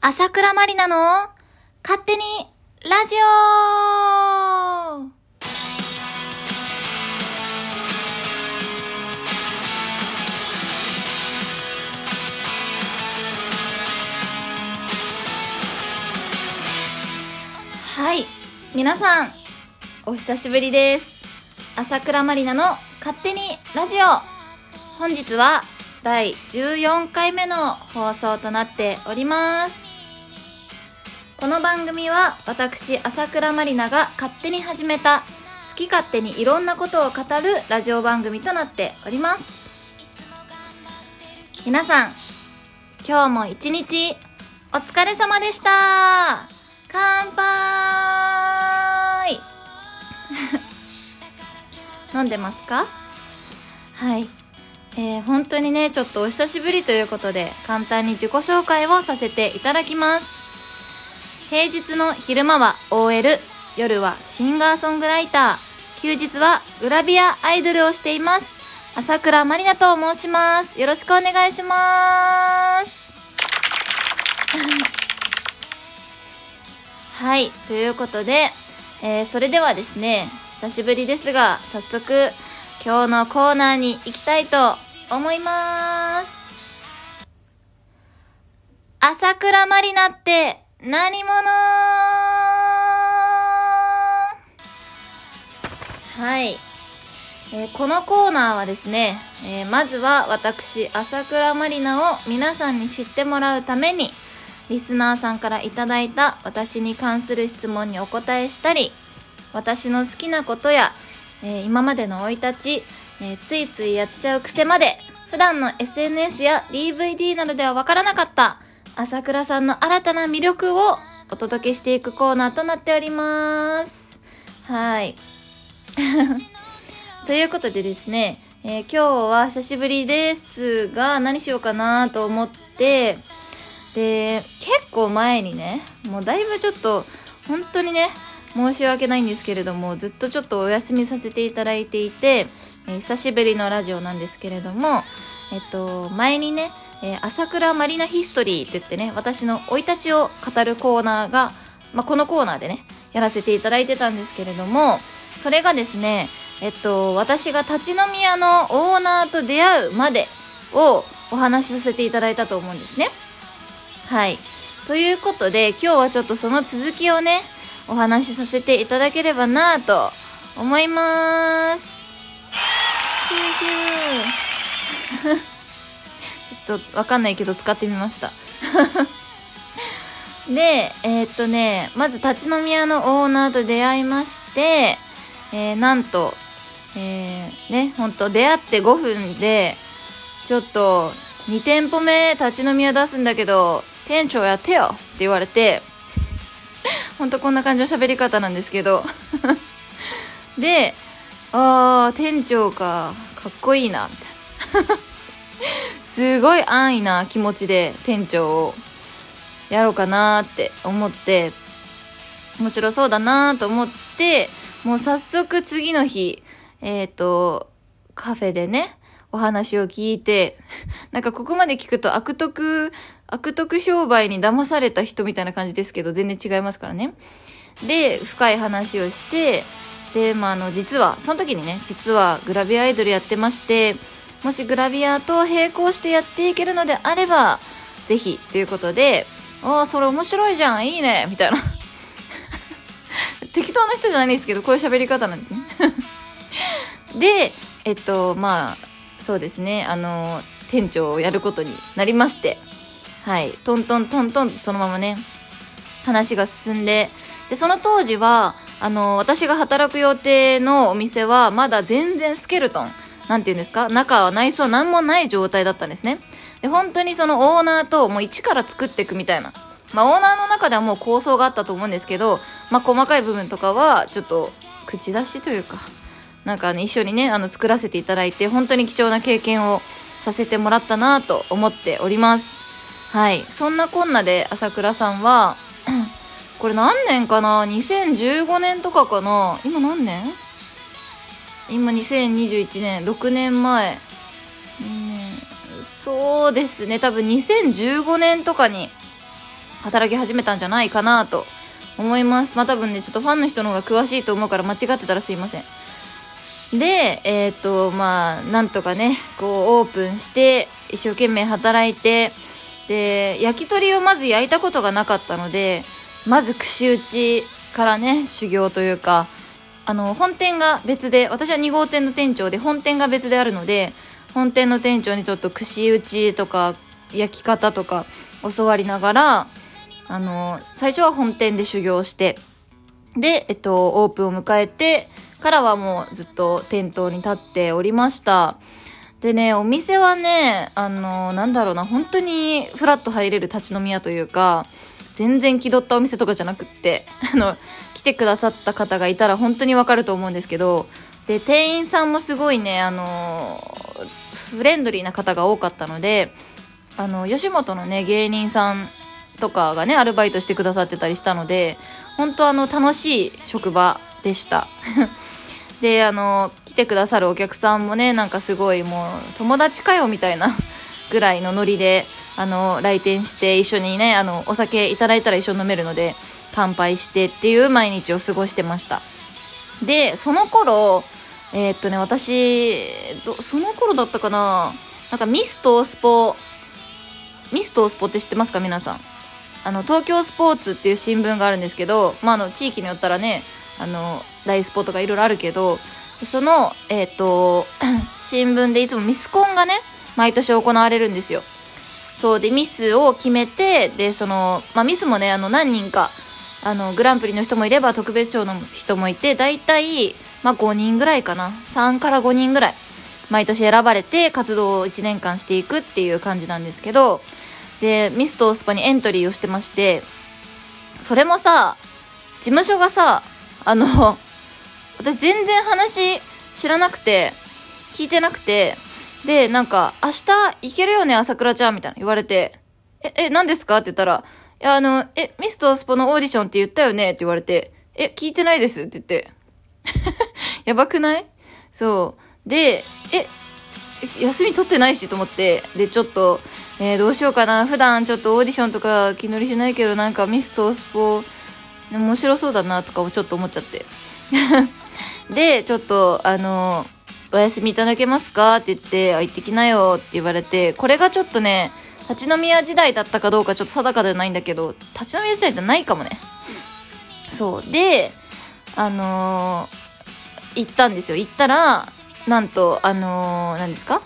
朝倉まりなの勝手にラジオはい。皆さん、お久しぶりです。朝倉まりなの勝手にラジオ。本日は第14回目の放送となっております。この番組は私、朝倉まりなが勝手に始めた好き勝手にいろんなことを語るラジオ番組となっております。皆さん、今日も一日お疲れ様でした乾杯 飲んでますか？はい。えー、本当にね、ちょっとお久しぶりということで、簡単に自己紹介をさせていただきます。平日の昼間は OL、夜はシンガーソングライター、休日はグラビアアイドルをしています。朝倉まりなと申します。よろしくお願いします。はい、ということで、えー、それではですね、久しぶりですが、早速、今日のコーナーに行きたいと思います。朝倉まりなって何者はい。えーこのコーナーはですね、えーまずは私、朝倉まりなを皆さんに知ってもらうために、リスナーさんからいただいた私に関する質問にお答えしたり、私の好きなことや、えー今までの生い立ち、えついついやっちゃう癖まで、普段の SNS や DVD などではわからなかった、朝倉さんの新たな魅力をお届けしていくコーナーとなっております。はい。ということでですね、えー今日は久しぶりですが、何しようかなと思って、で、結構前にね、もうだいぶちょっと、本当にね、申し訳ないんですけれども、ずっとちょっとお休みさせていただいていて、えー久しぶりのラジオなんですけれども、えっと、前にね、えー朝倉マリナヒストリーって言ってね、私の生い立ちを語るコーナーが、まあ、このコーナーでね、やらせていただいてたんですけれども、それがですね、えっと、私が立ち飲み屋のオーナーと出会うまでをお話しさせていただいたと思うんですね。はい。ということで、今日はちょっとその続きをね、お話しさせていただければなぁと思います。ヒューヒュー。ちょっとわかんないけど使ってみました。で、えーっとね、まず立ち飲み屋のオーナーと出会いまして、えーなんと、えーね、ほんと出会って5分で、ちょっと2店舗目立ち飲み屋出すんだけど、店長やってよって言われて、ほんとこんな感じの喋り方なんですけど。で、あー、店長か、かっこいいな、みたいな。すごい安易な気持ちで店長をやろうかなって思って、面白そうだなと思って、もう早速次の日、えっ、と、カフェでね、お話を聞いて、なんかここまで聞くと悪徳、悪徳商売に騙された人みたいな感じですけど、全然違いますからね。で、深い話をして、で、まあ、あの、実は、その時にね、実はグラビアアイドルやってまして、もしグラビアと並行してやっていけるのであれば、ぜひ、ということで、ああ、それ面白いじゃん、いいね、みたいな。適当な人じゃないですけど、こういう喋り方なんですね。で、えっと、まあ、そうですね、あの、店長をやることになりまして、はい、トントントントンそのままね、話が進んで、で、その当時は、あの、私が働く予定のお店は、まだ全然スケルトン、なんていうんですか、中は内装なんもない状態だったんですね。で、本当にそのオーナーともう一から作っていくみたいな。まあ、オーナーの中ではもう構想があったと思うんですけど、まあ、細かい部分とかは、ちょっと、口出しというか、なんかね、一緒にね、あの、作らせていただいて、本当に貴重な経験をさせてもらったなと思っております。はい。そんなこんなで、朝倉さんは、これ何年かな ?2015 年とかかな？今何年？今2021年、6年前。ねそうですね、多分2015年とかに働き始めたんじゃないかなと思います。まあ多分ねちょっとファンの人の方が詳しいと思うから間違ってたらすいません。でえっ、とまあなんとかねこうオープンして一生懸命働いてで焼き鳥をまず焼いたことがなかったのでまず串打ちからね修行というかあの本店が別で私は2号店の店長で本店が別であるので本店の店長にちょっと串打ちとか焼き方とか教わりながらあの最初は本店で修行してで、えっと、オープンを迎えてからはもうずっと店頭に立っておりました。でねお店はねあのなんだろうな本当にフラッと入れる立ち飲み屋というか全然気取ったお店とかじゃなくって あのてくださった方がいたら本当にわかると思うんですけどで店員さんもすごいねあのフレンドリーな方が多かったのであの吉本のね芸人さんとかがねアルバイトしてくださってたりしたので本当あの楽しい職場でした。であの来てくださるお客さんもねなんかすごいもう友達かよみたいな ぐらいのノリであの来店して一緒にねあのお酒いただいたら一緒に飲めるので乾杯してっていう毎日を過ごしてました。でその頃えー、っとね私その頃だったかな。なんかミストスポミストスポって知ってますか？皆さん。あの東京スポーツっていう新聞があるんですけど、まあ、の地域によったらねあの大スポとかいろいろあるけどその、えっ、と 新聞でいつもミスコンがね毎年行われるんですよ。そうでミスを決めてでその、まあ、ミスもねあの何人かあのグランプリの人もいれば特別賞の人もいて大体、まあ、5人ぐらいかな。3から5人ぐらい毎年選ばれて活動を1年間していくっていう感じなんですけどでミスとスパにエントリーをしてましてそれもさ事務所がさあの私全然話知らなくて聞いてなくてで、なんか、明日行けるよね、朝倉ちゃんみたいな言われて、え、え、何ですか？って言ったら、いや、あの、え、ミストスポのオーディションって言ったよね？って言われて、え、聞いてないですって言って。やばくない？そう。で、え、休み取ってないしと思って、で、ちょっと、えー、どうしようかな。普段ちょっとオーディションとか気乗りしないけど、なんかミストスポ、面白そうだなとかもちょっと思っちゃって。で、ちょっと、あのお休みいただけますか？って言って、あ、行ってきなよって言われて、これがちょっとね、立ち飲み屋時代だったかどうかちょっと定かではないんだけど、立ち飲み屋時代じゃないかもね。そう。で、あのー、行ったんですよ。行ったら、なんと、あのー、何ですか？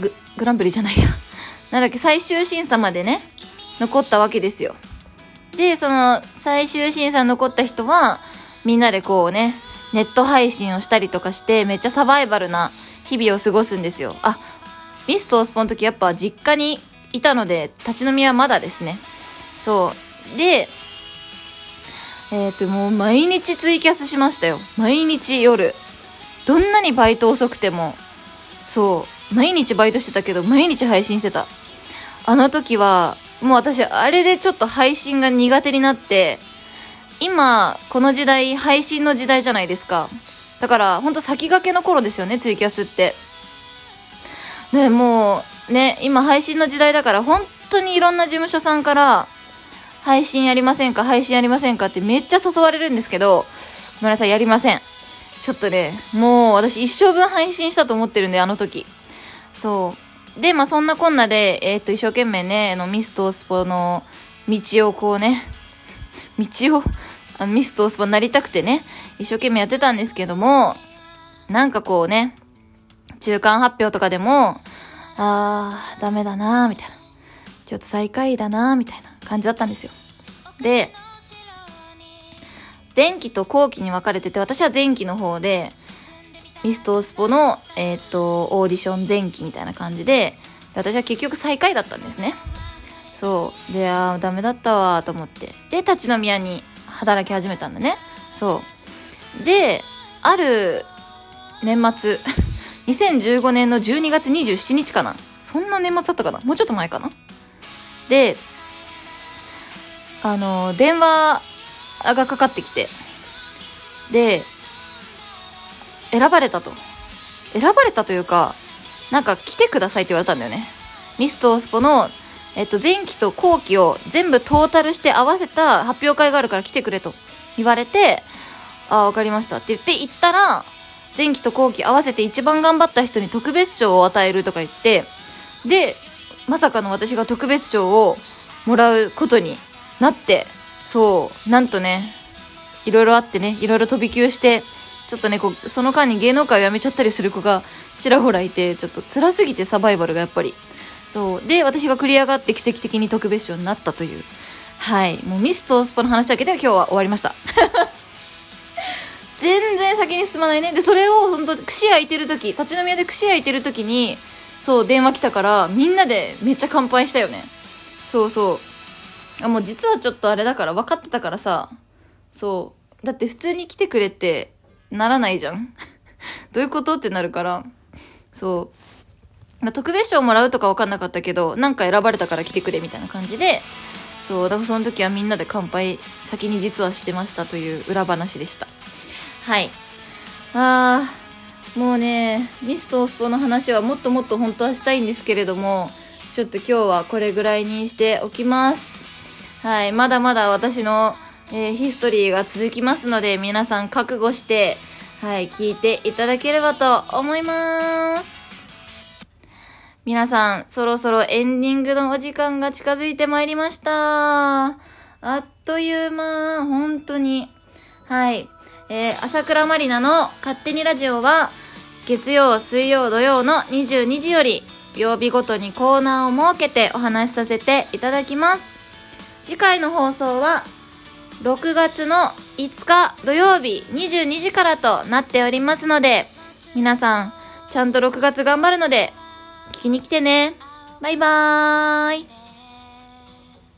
グ、グランプリじゃないや。なんだっけ、最終審査までね、残ったわけですよ。で、その、最終審査残った人は、みんなでこうね、ネット配信をしたりとかして、めっちゃサバイバルな日々を過ごすんですよ。あ、ミストースポの時やっぱ実家にいたので、立ち飲みはまだですね。そう。で、えっ、ー、と、もう毎日ツイキャスしましたよ。毎日夜。どんなにバイト遅くても、そう、毎日バイトしてたけど、毎日配信してた。あの時は、もう私、あれでちょっと配信が苦手になって、今、この時代、配信の時代じゃないですか。だから、ほんと先駆けの頃ですよね、ツイキャスって。ね、もう、ね、今配信の時代だから、本当にいろんな事務所さんから、配信やりませんか配信やりませんかってめっちゃ誘われるんですけど、ごめんなさい、やりません。ちょっとね、もう私一生分配信したと思ってるんで、あの時。そう。で、まあそんなこんなで、えー、っと、一生懸命ね、あの、ミストスポの道をこうね、道をあミストスパなりたくてね、一生懸命やってたんですけども、なんかこうね、中間発表とかでも、あー、ダメだなー、みたいな。ちょっと最下位だなー、みたいな感じだったんですよ。で、前期と後期に分かれてて、私は前期の方で、ミストスポの、えっ、と、オーディション前期みたいな感じで、私は結局最下位だったんですね。そう。で、あー、ダメだったわ、と思って。で、立ち飲み屋に働き始めたんだね。そう。で、ある年末、2015年の12月27日かな。そんな年末だったかなもうちょっと前かなで、あの、電話がかかってきて、で、選ばれたと。選ばれたというか、なんか来てくださいって言われたんだよね。ミストースポの、えっと、前期と後期を全部トータルして合わせた発表会があるから来てくれと言われて、ああ、わかりましたって言って行ったら、前期と後期合わせて一番頑張った人に特別賞を与えるとか言って、で、まさかの私が特別賞をもらうことになって、そう、なんとね、いろいろあってね、いろいろ飛び級して、ちょっとね、こ、その間に芸能界を辞めちゃったりする子がちらほらいて、ちょっと辛すぎてサバイバルがやっぱり。そう。で、私が繰り上がって奇跡的に特別賞になったという。はい。もうミスとスパの話だけでは今日は終わりました。全然先に進まないね。で、それを本当串焼いてる時、立ち飲み屋で串焼いてる時に、そう、電話来たから、みんなでめっちゃ乾杯したよね。そうそう。あ、もう実はちょっとあれだから分かってたからさ、そう。だって普通に来てくれってならないじゃん どういうこと？ってなるから、そう。特別賞もらうとか分かんなかったけど、なんか選ばれたから来てくれみたいな感じで、そう、だからその時はみんなで乾杯先に実はしてましたという裏話でした。はい。あー、もうね、ミスとオスポの話はもっともっと本当はしたいんですけれども、ちょっと今日はこれぐらいにしておきます。はい、まだまだ私の、えー、ヒストリーが続きますので、皆さん覚悟して、はい、聞いていただければと思います。皆さん、そろそろエンディングのお時間が近づいてまいりました。あっという間、本当に。はい。えー、朝倉まりなの勝手にラジオは、月曜、水曜、土曜の22時より、曜日ごとにコーナーを設けてお話しさせていただきます。次回の放送は、6月の5日土曜日22時からとなっておりますので、皆さん、ちゃんと6月頑張るので、聞きに来てね。バイバーイ。